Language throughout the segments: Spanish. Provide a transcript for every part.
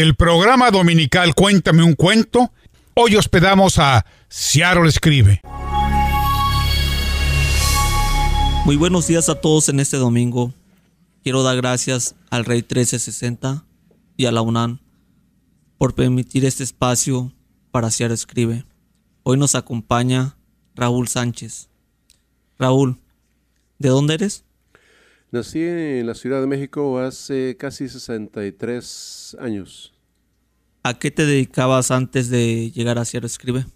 el programa dominical Cuéntame un cuento. Hoy hospedamos a Seattle Escribe. Muy buenos días a todos en este domingo. Quiero dar gracias al Rey 1360 y a la UNAM por permitir este espacio para Seattle Escribe. Hoy nos acompaña Raúl Sánchez. Raúl, ¿de dónde eres? Nací en la Ciudad de México hace casi 63 años. ¿A qué te dedicabas antes de llegar a Sierra Escribe?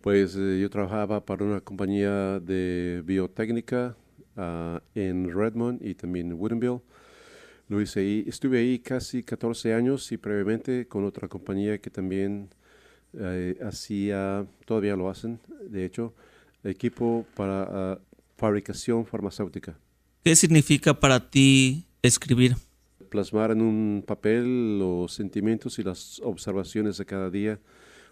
Pues eh, yo trabajaba para una compañía de biotécnica ah, en Redmond y también en Woodinville. Lo hice ahí. Estuve ahí casi 14 años y previamente con otra compañía que también eh, hacía, todavía lo hacen, de hecho, equipo para ah, fabricación farmacéutica. ¿Qué significa para ti escribir? Plasmar en un papel los sentimientos y las observaciones de cada día,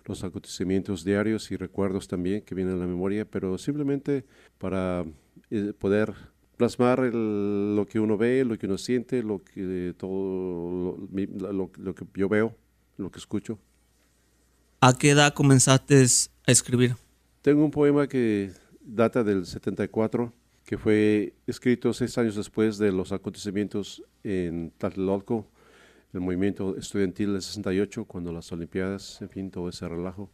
los acontecimientos diarios y recuerdos también que vienen a la memoria, pero simplemente para eh, poder plasmar lo que uno ve, lo que uno siente, lo que todo lo, que yo veo, lo que escucho. ¿A qué edad comenzaste a escribir? Tengo un poema que data del 74 que fue escrito seis años después de los acontecimientos en Tlatelolco, el movimiento estudiantil del 68, cuando las Olimpiadas, en fin, todo ese relajo.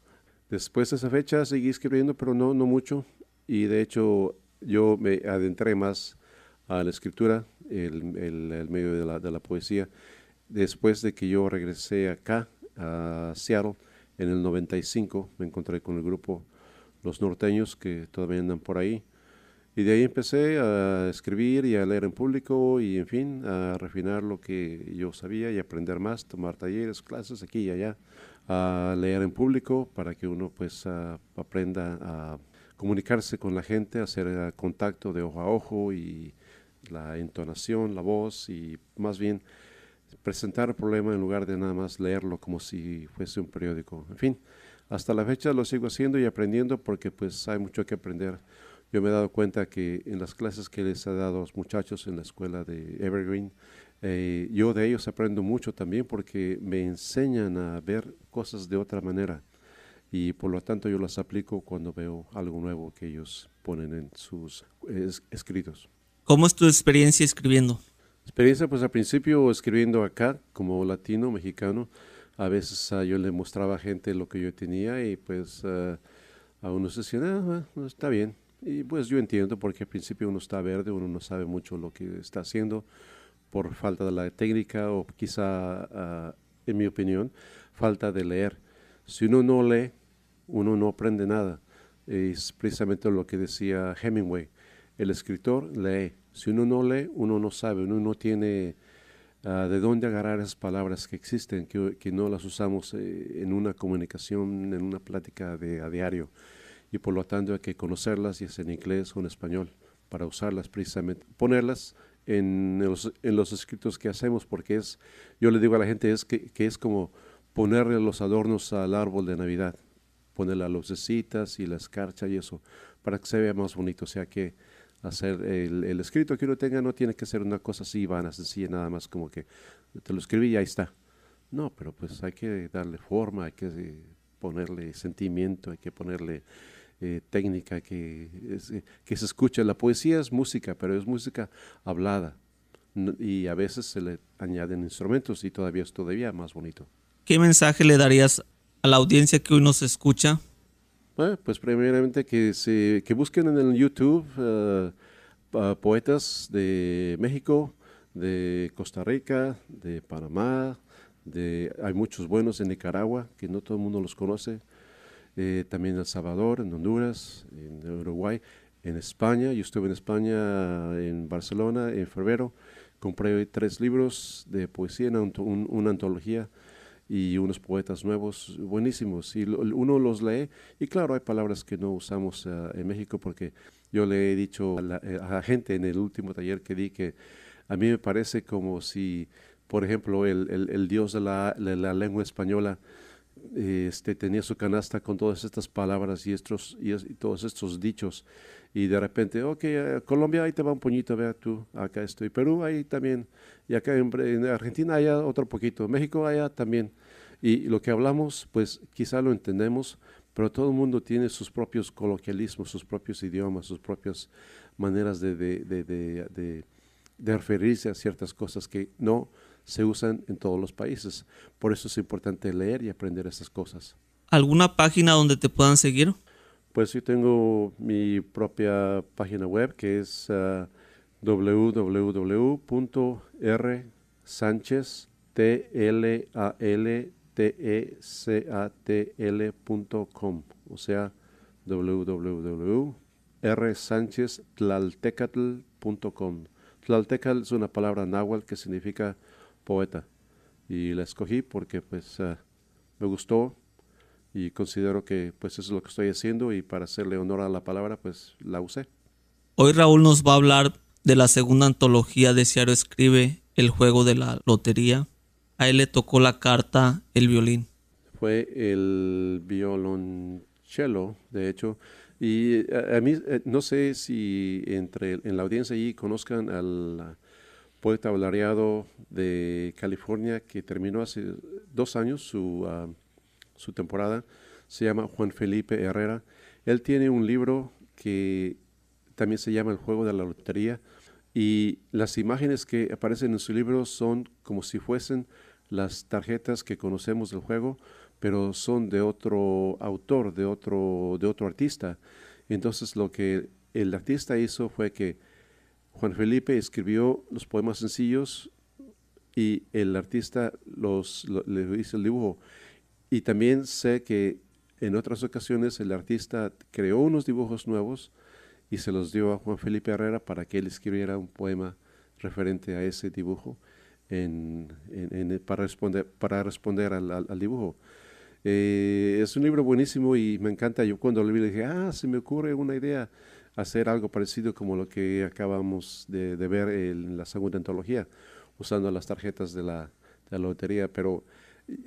Después de esa fecha seguí escribiendo, pero no, no mucho, y de hecho yo me adentré más a la escritura, el, el, medio de la, de la poesía, después de que yo regresé acá, a Seattle, en el 95, me encontré con el grupo Los Norteños, que todavía andan por ahí, y de ahí empecé a escribir y a leer en público y, en fin, a refinar lo que yo sabía y aprender más, tomar talleres, clases aquí y allá, a leer en público para que uno pues aprenda a comunicarse con la gente, hacer eh, contacto de ojo a ojo y la entonación, la voz y más bien presentar el problema en lugar de nada más leerlo como si fuese un periódico. En fin, hasta la fecha lo sigo haciendo y aprendiendo porque pues hay mucho que aprender yo me he dado cuenta que en las clases que les he dado a los muchachos en la escuela de Evergreen, eh, yo de ellos aprendo mucho también porque me enseñan a ver cosas de otra manera y por lo tanto yo las aplico cuando veo algo nuevo que ellos ponen en sus escritos. ¿Cómo es tu experiencia escribiendo? Experiencia, pues al principio escribiendo acá como latino, mexicano, a veces ah, yo le mostraba a gente lo que yo tenía y pues ah, a unos decían, ah, está bien, y pues yo entiendo porque al principio uno está verde, uno no sabe mucho lo que está haciendo por falta de la técnica o quizá, ah, en mi opinión, falta de leer. Si uno no lee, uno no aprende nada. Es precisamente lo que decía Hemingway. El escritor lee. Si uno no lee, uno no sabe, uno no tiene ah, de dónde agarrar esas palabras que existen, que, que no las usamos eh, en una comunicación, en una plática de, a diario y por lo tanto hay que conocerlas, y es en inglés o en español, para usarlas precisamente, ponerlas en los, en los escritos que hacemos, porque es, yo le digo a la gente, es que, que es como ponerle los adornos al árbol de Navidad, ponerle las lucecitas y la escarcha y eso, para que se vea más bonito, o sea que hacer el, el, escrito que uno tenga no tiene que ser una cosa así vana, sencilla, nada más como que te lo escribí y ahí está. No, pero pues hay que darle forma, hay que ponerle sentimiento, hay que ponerle eh, técnica que, eh, que se escucha. La poesía es música, pero es música hablada y a veces se le añaden instrumentos y todavía es todavía más bonito. ¿Qué mensaje le darías a la audiencia que hoy nos escucha? Bueno, pues primeramente que, se, que busquen en el YouTube eh, poetas de México, de Costa Rica, de Panamá, de, hay muchos buenos en Nicaragua que no todo el mundo los conoce. Eh, también en El Salvador, en Honduras, en Uruguay, en España. Yo estuve en España, en Barcelona, en febrero. Compré tres libros de poesía, una, antología y unos poetas nuevos buenísimos. Y uno los lee y claro, hay palabras que no usamos eh, en México porque yo le he dicho a la, eh, gente en el último taller que di que a mí me parece como si, por ejemplo, el, dios de la, de lengua española este, tenía su canasta con todas estas palabras y, estos, y, todos estos dichos. Y de repente, ok, eh, Colombia, ahí te va un puñito, vea tú, acá estoy. Perú, ahí también. Y acá en, Argentina, allá otro poquito. México, allá también. Y lo que hablamos, pues quizá lo entendemos, pero todo el mundo tiene sus propios coloquialismos, sus propios idiomas, sus propias maneras de referirse a ciertas cosas que no se usan en todos los países. Por eso es importante leer y aprender esas cosas. ¿Alguna página donde te puedan seguir? Pues yo tengo mi propia página web que es uh, www.rsancheztlaltecatl.com o sea www.rsancheztlaltecatl.com Tlaltecatl es una palabra náhuatl que significa poeta y la escogí porque pues uh, me gustó y considero que pues eso es lo que estoy haciendo y para hacerle honor a la palabra pues la usé. Hoy Raúl nos va a hablar de la segunda antología de Ciaro Escribe, El juego de la lotería. A él le tocó la carta El violín. Fue el violonchelo, de hecho, y a, mí eh, no sé si entre en la audiencia allí conozcan al poeta valariado de California que terminó hace dos años su, ah, su temporada. Se llama Juan Felipe Herrera. Él tiene un libro que también se llama El juego de la lotería y las imágenes que aparecen en su libro son como si fuesen las tarjetas que conocemos del juego, pero son de otro autor, de otro, de otro artista. Entonces lo que el artista hizo fue que Juan Felipe escribió los poemas sencillos y el artista los, le hizo el dibujo. Y también sé que en otras ocasiones el artista creó unos dibujos nuevos y se los dio a Juan Felipe Herrera para que él escribiera un poema referente a ese dibujo para responder, para responder al, dibujo. Eh, es un libro buenísimo y me encanta. Yo cuando lo vi dije, ah, se me ocurre una idea hacer algo parecido como lo que acabamos de, ver en la segunda antología, usando las tarjetas de la, lotería. Pero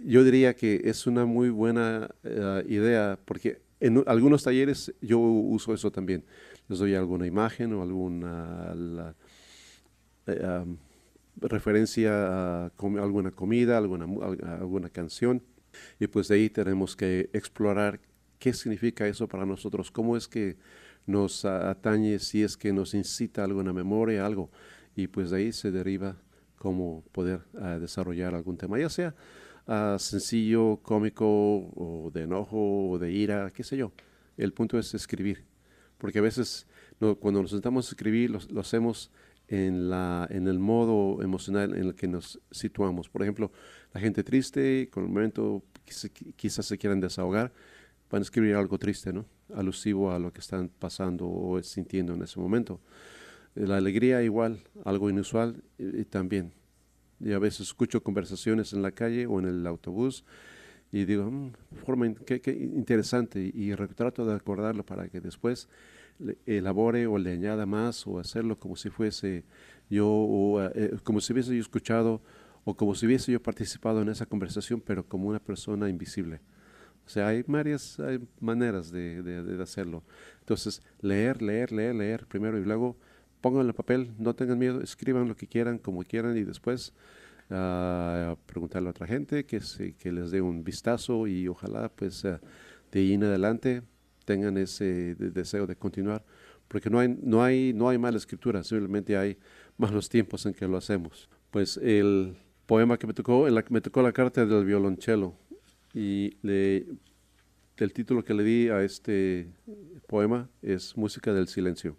yo diría que es una muy buena eh, idea porque en algunos talleres yo uso eso también. Les doy alguna imagen o alguna eh, referencia a alguna comida, alguna, alguna canción. Y pues de ahí tenemos que explorar qué significa eso para nosotros, cómo es que nos atañe si es que nos incita alguna memoria, algo, y pues de ahí se deriva cómo poder ah, desarrollar algún tema, ya sea ah, sencillo, cómico, o de enojo, o de ira, qué sé yo. El punto es escribir, porque a veces cuando nos sentamos a escribir lo, hacemos en, la, en el modo emocional en el que nos situamos. Por ejemplo, la gente triste, con el momento quizás se quieran desahogar, van a escribir algo triste, ¿no? Alusivo a lo que están pasando o sintiendo en ese momento. La alegría igual, algo inusual y, también. Y a veces escucho conversaciones en la calle o en el autobús y digo, mm, forma qué, interesante y, trato de acordarlo para que después elabore o le añada más o hacerlo como si fuese yo o eh, como si hubiese yo escuchado o como si hubiese yo participado en esa conversación pero como una persona invisible. O sea, hay varias maneras de, de, hacerlo. Entonces, leer, leer, leer, leer primero y luego pónganlo en papel, no tengan miedo, escriban lo que quieran, como quieran y después uh, preguntarle a otra gente que, se, que les dé un vistazo y ojalá pues uh, de ahí en adelante tengan ese deseo de continuar, porque no hay, no, hay, no hay mala escritura, simplemente hay malos tiempos en que lo hacemos. Pues el poema que me tocó, me tocó la carta del violonchelo y el título que le di a este poema es Música del Silencio.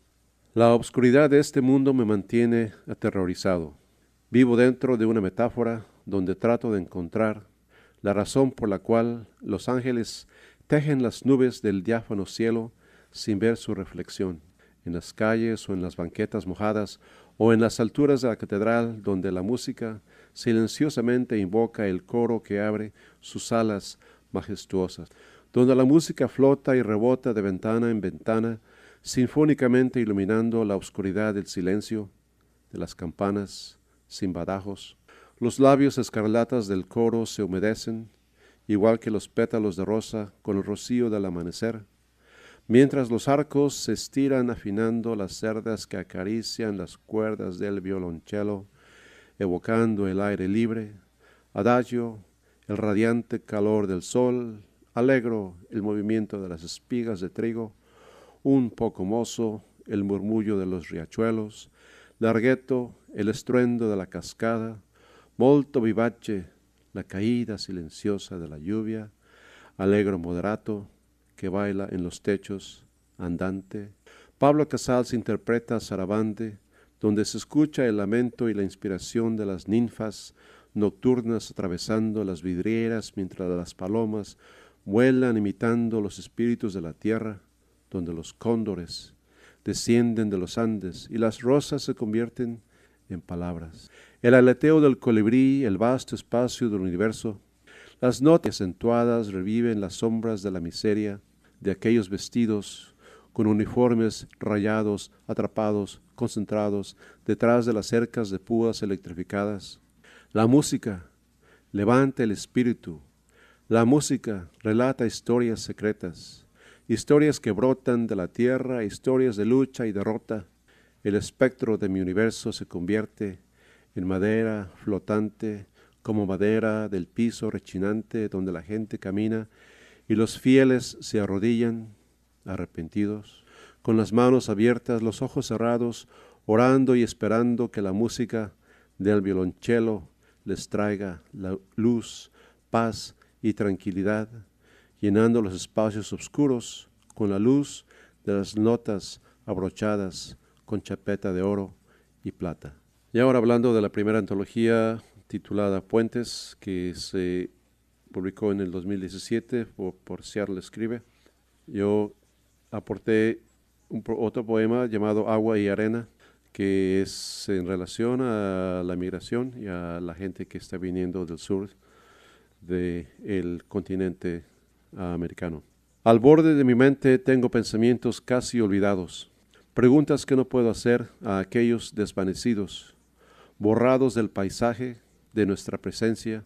La obscuridad de este mundo me mantiene aterrorizado. Vivo dentro de una metáfora donde trato de encontrar la razón por la cual los ángeles tejen las nubes del diáfano cielo sin ver su reflexión, en las calles o en las banquetas mojadas o en las alturas de la catedral donde la música silenciosamente invoca el coro que abre sus alas majestuosas, donde la música flota y rebota de ventana en ventana, sinfónicamente iluminando la oscuridad del silencio de las campanas sin badajos. Los labios escarlatas del coro se humedecen igual que los pétalos de rosa con el rocío del amanecer, mientras los arcos se estiran afinando las cerdas que acarician las cuerdas del violonchelo, evocando el aire libre, adagio, el radiante calor del sol, alegro el movimiento de las espigas de trigo, un poco mozo el murmullo de los riachuelos, larghetto el estruendo de la cascada, molto vivace la caída silenciosa de la lluvia, alegro moderato que baila en los techos, andante. Pablo Casals interpreta Sarabande, donde se escucha el lamento y la inspiración de las ninfas nocturnas atravesando las vidrieras mientras las palomas vuelan imitando los espíritus de la tierra, donde los cóndores descienden de los Andes y las rosas se convierten en palabras. El aleteo del colibrí, el vasto espacio del universo, las notas acentuadas reviven las sombras de la miseria de aquellos vestidos con uniformes rayados, atrapados, concentrados detrás de las cercas de púas electrificadas. La música levanta el espíritu. La música relata historias secretas historias que brotan de la tierra, historias de lucha y derrota. El espectro de mi universo se convierte en madera flotante, como madera del piso rechinante donde la gente camina y los fieles se arrodillan, arrepentidos, con las manos abiertas, los ojos cerrados, orando y esperando que la música del violonchelo les traiga la luz, paz y tranquilidad llenando los espacios oscuros con la luz de las notas abrochadas con chapeta de oro y plata. Y ahora hablando de la primera antología titulada Puentes, que se publicó en el 2017 por, por Seattle Escribe, yo aporté otro poema llamado Agua y Arena, que es en relación a la migración y a la gente que está viniendo del sur del continente americano. Al borde de mi mente tengo pensamientos casi olvidados, preguntas que no puedo hacer a aquellos desvanecidos, borrados del paisaje, de nuestra presencia.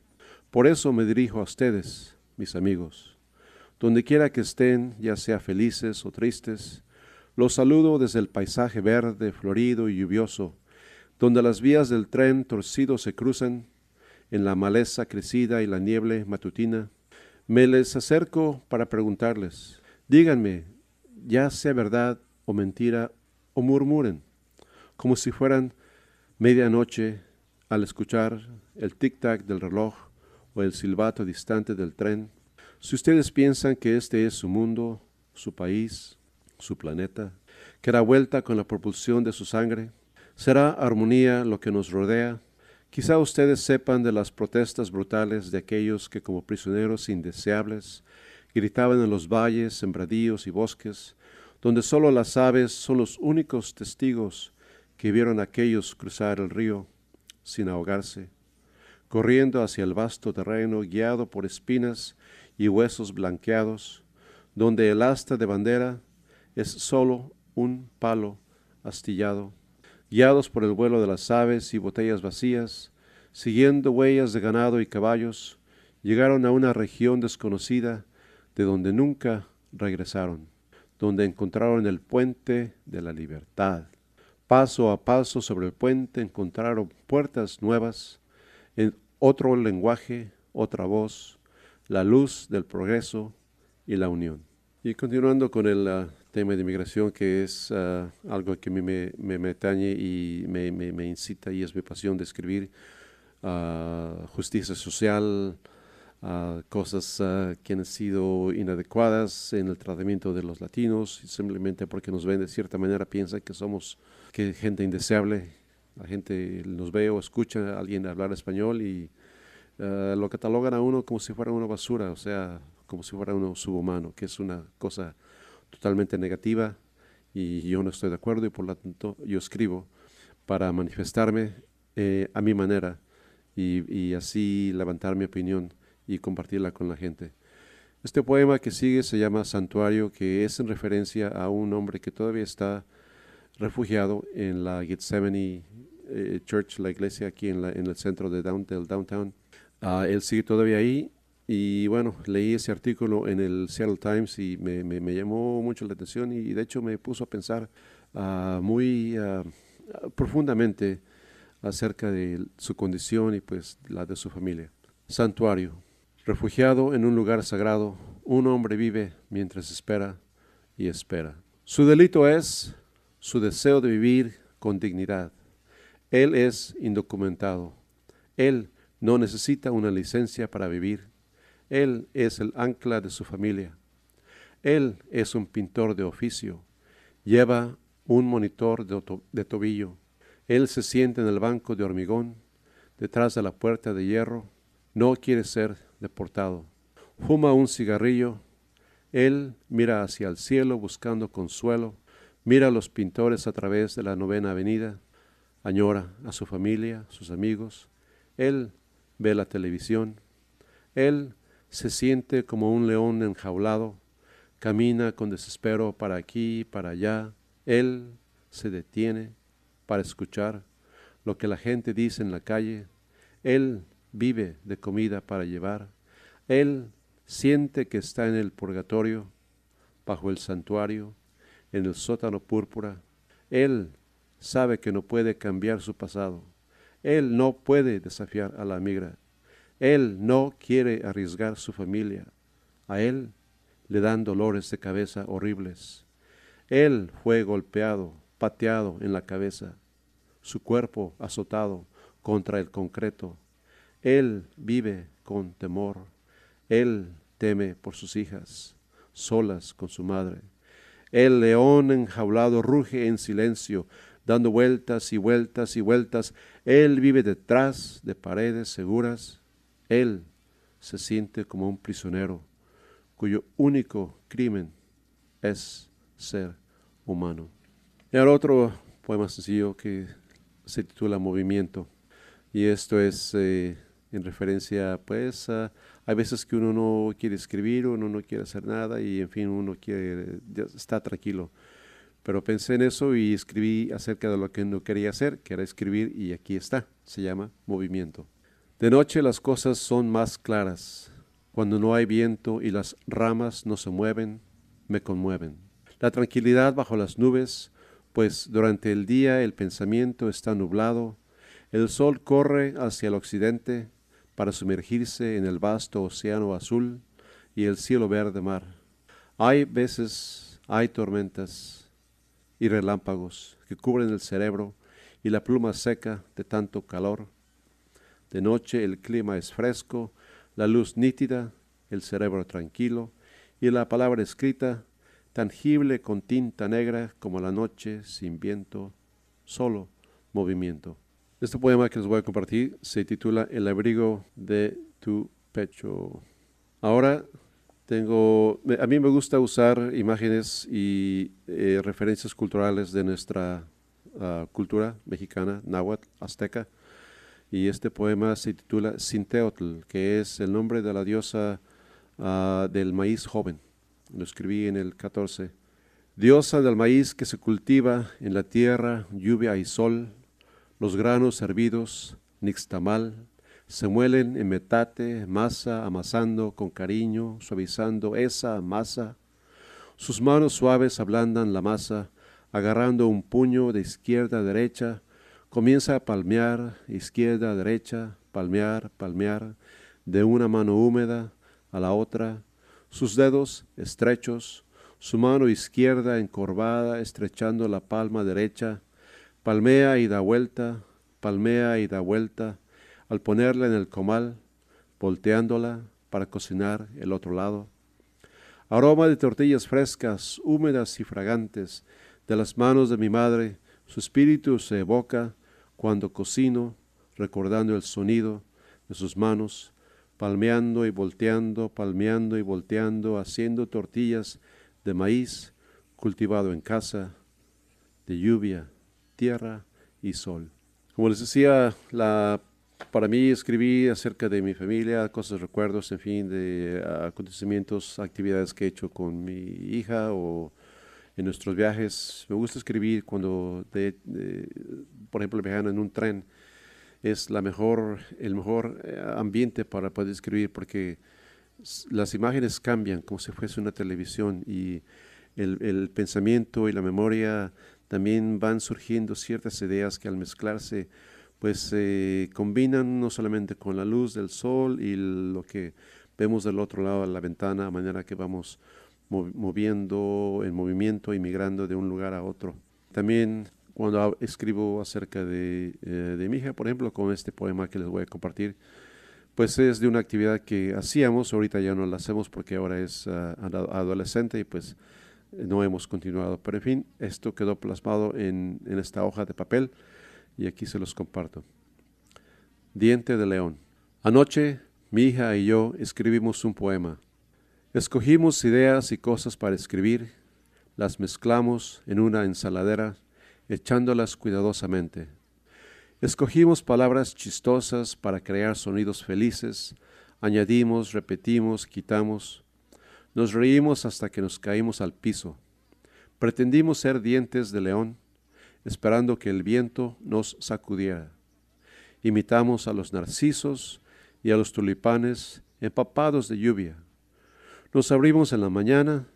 Por eso me dirijo a ustedes, mis amigos. Donde quiera que estén, ya sea felices o tristes, los saludo desde el paisaje verde, florido y lluvioso, donde las vías del tren torcido se cruzan, en la maleza crecida y la niebla matutina, me les acerco para preguntarles, díganme, ya sea verdad o mentira, o murmuren, como si fueran medianoche al escuchar el tic-tac del reloj o el silbato distante del tren. Si ustedes piensan que este es su mundo, su país, su planeta, que da vuelta con la propulsión de su sangre, será armonía lo que nos rodea. Quizá ustedes sepan de las protestas brutales de aquellos que como prisioneros indeseables gritaban en los valles, sembradíos y bosques, donde solo las aves son los únicos testigos que vieron a aquellos cruzar el río sin ahogarse, corriendo hacia el vasto terreno guiado por espinas y huesos blanqueados, donde el asta de bandera es solo un palo astillado guiados por el vuelo de las aves y botellas vacías, siguiendo huellas de ganado y caballos, llegaron a una región desconocida de donde nunca regresaron, donde encontraron el puente de la libertad. Paso a paso sobre el puente encontraron puertas nuevas, en otro lenguaje, otra voz, la luz del progreso y la unión. Y continuando con el ah, tema de inmigración, que es ah, algo que me, me, me atañe y me, me, incita y es mi pasión de escribir, uh, justicia social, cosas que han sido inadecuadas en el tratamiento de los latinos, simplemente porque nos ven de cierta manera, piensan que somos que gente indeseable. La gente nos ve o escucha a alguien hablar español y lo catalogan a uno como si fuera una basura, o sea, como si fuera uno subhumano, que es una cosa totalmente negativa y yo no estoy de acuerdo y por lo tanto yo escribo para manifestarme eh, a mi manera y, así levantar mi opinión y compartirla con la gente. Este poema que sigue se llama Santuario, que es en referencia a un hombre que todavía está refugiado en la Gethsemane eh, Church, la iglesia aquí en, la, en el centro de del downtown. Ah, él sigue todavía ahí Y bueno, leí ese artículo en el Seattle Times y me, me, llamó mucho la atención y de hecho me puso a pensar ah, muy ah, profundamente acerca de su condición y pues la de su familia. Santuario. Refugiado en un lugar sagrado, un hombre vive mientras espera y espera. Su delito es su deseo de vivir con dignidad. Él es indocumentado. Él no necesita una licencia para vivir. Él es el ancla de su familia. Él es un pintor de oficio. Lleva un monitor de, tobillo. Él se siente en el banco de hormigón, detrás de la puerta de hierro. No quiere ser deportado. Fuma un cigarrillo. Él mira hacia el cielo buscando consuelo. Mira a los pintores a través de la novena avenida. Añora a su familia, sus amigos. Él ve la televisión. Él se siente como un león enjaulado. Camina con desespero para aquí, para allá. Él se detiene para escuchar lo que la gente dice en la calle. Él vive de comida para llevar. Él siente que está en el purgatorio, bajo el santuario, en el sótano púrpura. Él sabe que no puede cambiar su pasado. Él no puede desafiar a la migra. Él no quiere arriesgar su familia. A él le dan dolores de cabeza horribles. Él fue golpeado, pateado en la cabeza, su cuerpo azotado contra el concreto. Él vive con temor. Él teme por sus hijas, solas con su madre. El león enjaulado ruge en silencio, dando vueltas y vueltas y vueltas. Él vive detrás de paredes seguras. Él se siente como un prisionero cuyo único crimen es ser humano. Y ahora otro poema sencillo que se titula Movimiento. Y esto es eh, en referencia, pues, a, hay veces que uno no quiere escribir, uno no quiere hacer nada y, en fin, uno quiere, está tranquilo. Pero pensé en eso y escribí acerca de lo que no quería hacer, que era escribir, y aquí está, se llama Movimiento. De noche las cosas son más claras. Cuando no hay viento y las ramas no se mueven, me conmueven. La tranquilidad bajo las nubes, pues durante el día el pensamiento está nublado, el sol corre hacia el occidente para sumergirse en el vasto océano azul y el cielo verde mar. Hay veces, hay tormentas y relámpagos que cubren el cerebro y la pluma seca de tanto calor. De noche el clima es fresco, la luz nítida, el cerebro tranquilo y la palabra escrita tangible con tinta negra como la noche sin viento, solo movimiento. Este poema que les voy a compartir se titula El abrigo de tu pecho. Ahora tengo, a mí me gusta usar imágenes y eh, referencias culturales de nuestra ah, cultura mexicana, náhuatl, azteca. Y este poema se titula Sinteotl, que es el nombre de la diosa ah, del maíz joven lo escribí en el 14. Diosa del maíz que se cultiva en la tierra, lluvia y sol, los granos hervidos, nixtamal, se muelen en metate, masa, amasando con cariño, suavizando esa masa. Sus manos suaves ablandan la masa, agarrando un puño de izquierda a derecha, comienza a palmear, izquierda a derecha, palmear, palmear, de una mano húmeda a la otra, sus dedos estrechos, su mano izquierda encorvada estrechando la palma derecha, palmea y da vuelta, palmea y da vuelta, al ponerla en el comal, volteándola para cocinar el otro lado. Aroma de tortillas frescas, húmedas y fragantes, de las manos de mi madre, su espíritu se evoca cuando cocino, recordando el sonido de sus manos, palmeando y volteando, palmeando y volteando, haciendo tortillas de maíz cultivado en casa, de lluvia, tierra y sol. Como les decía, la, para mí escribí acerca de mi familia, cosas, recuerdos, en fin, de acontecimientos, actividades que he hecho con mi hija o en nuestros viajes. Me gusta escribir cuando, por ejemplo, viajando en un tren es la mejor, el mejor eh, ambiente para poder escribir porque las imágenes cambian como si fuese una televisión y el, pensamiento y la memoria también van surgiendo ciertas ideas que al mezclarse pues se combinan no solamente con la luz del sol y lo que vemos del otro lado de la ventana a manera que vamos moviendo en movimiento y migrando de un lugar a otro. También cuando escribo acerca de, eh, de mi hija, por ejemplo, con este poema que les voy a compartir, pues es de una actividad que hacíamos, ahorita ya no la hacemos porque ahora es ah, adolescente y pues no hemos continuado. Pero en fin, esto quedó plasmado en, en esta hoja de papel y aquí se los comparto. Diente de león. Anoche mi hija y yo escribimos un poema. Escogimos ideas y cosas para escribir, las mezclamos en una ensaladera, echándolas cuidadosamente. Escogimos palabras chistosas para crear sonidos felices, añadimos, repetimos, quitamos. Nos reímos hasta que nos caímos al piso. Pretendimos ser dientes de león, esperando que el viento nos sacudiera. Imitamos a los narcisos y a los tulipanes empapados de lluvia. Nos abrimos en la mañana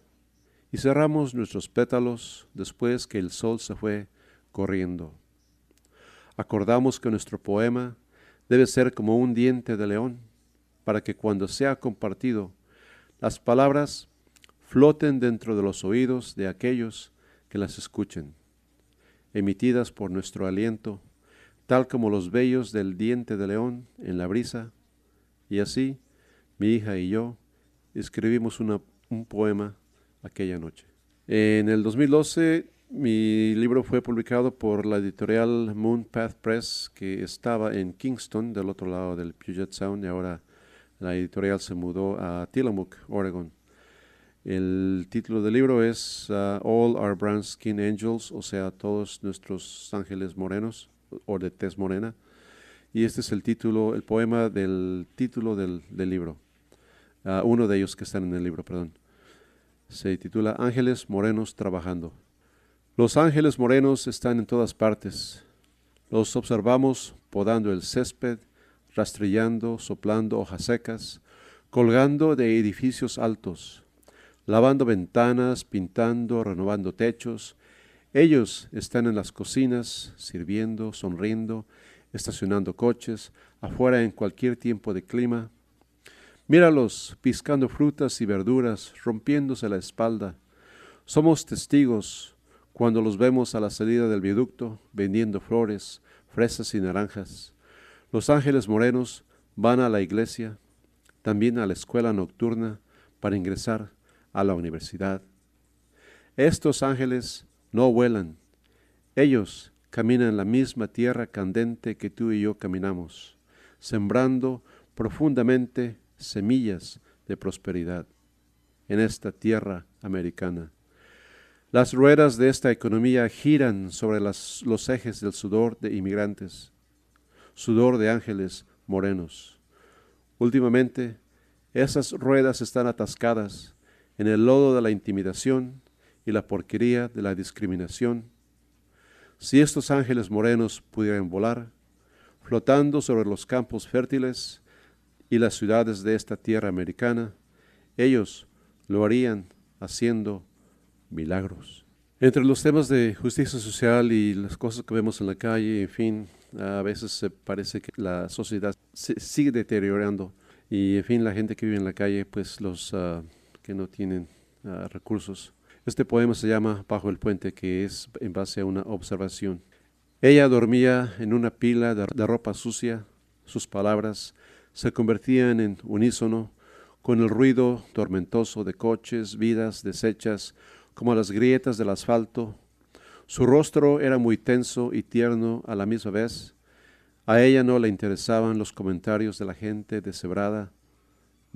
y cerramos nuestros pétalos después que el sol se fue corriendo acordamos que nuestro poema debe ser como un diente de león, para que cuando sea compartido, las palabras floten dentro de los oídos de aquellos que las escuchen, emitidas por nuestro aliento, tal como los vellos del diente de león en la brisa, y así mi hija y yo escribimos un poema aquella noche. En el 2012 mi libro fue publicado por la editorial Moon Path Press, que estaba en Kingston, del otro lado del Puget Sound, y ahora la editorial se mudó a Tillamook, Oregon. El título del libro es uh, All Our Brown Skin Angels, o sea, todos nuestros ángeles morenos, o de tez morena. Y este es el título, el poema del título del, libro. Uh, uno de ellos que están en el libro, perdón. Se titula Ángeles Morenos Trabajando. Los ángeles morenos están en todas partes. Los observamos podando el césped, rastrillando, soplando hojas secas, colgando de edificios altos, lavando ventanas, pintando, renovando techos. Ellos están en las cocinas, sirviendo, sonriendo, estacionando coches, afuera en cualquier tiempo de clima. Míralos piscando frutas y verduras, rompiéndose la espalda. Somos testigos cuando los vemos a la salida del viaducto vendiendo flores, fresas y naranjas. Los ángeles morenos van a la iglesia, también a la escuela nocturna para ingresar a la universidad. Estos ángeles no vuelan, ellos caminan la misma tierra candente que tú y yo caminamos, sembrando profundamente semillas de prosperidad en esta tierra americana. Las ruedas de esta economía giran sobre los ejes del sudor de inmigrantes, sudor de ángeles morenos. Últimamente, esas ruedas están atascadas en el lodo de la intimidación y la porquería de la discriminación. Si estos ángeles morenos pudieran volar, flotando sobre los campos fértiles y las ciudades de esta tierra americana, ellos lo harían haciendo milagros. Entre los temas de justicia social y las cosas que vemos en la calle, en fin, a veces se parece que la sociedad se sigue deteriorando y, en fin, la gente que vive en la calle, pues los ah, que no tienen ah, recursos. Este poema se llama Bajo el puente, que es en base a una observación. Ella dormía en una pila de ropa sucia, sus palabras se convertían en unísono con el ruido tormentoso de coches, vidas deshechas, como las grietas del asfalto. Su rostro era muy tenso y tierno a la misma vez. A ella no le interesaban los comentarios de la gente deshebrada,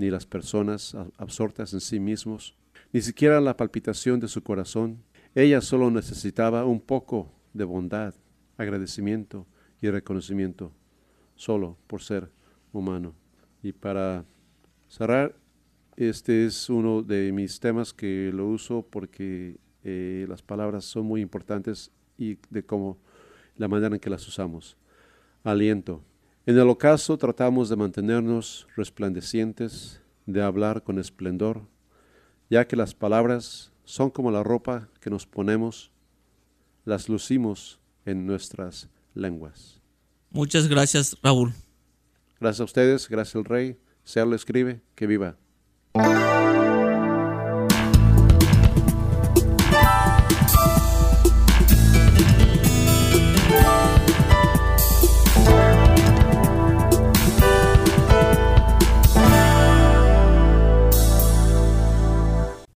ni las personas absortas en sí mismos, ni siquiera la palpitación de su corazón. Ella solo necesitaba un poco de bondad, agradecimiento y reconocimiento, solo por ser humano. Y para cerrar, este es uno de mis temas que lo uso porque eh, las palabras son muy importantes y de cómo la manera en que las usamos. Aliento. En el ocaso tratamos de mantenernos resplandecientes, de hablar con esplendor, ya que las palabras son como la ropa que nos ponemos, las lucimos en nuestras lenguas. Muchas gracias, Raúl. Gracias a ustedes, gracias al Rey. Sea lo escribe, que viva.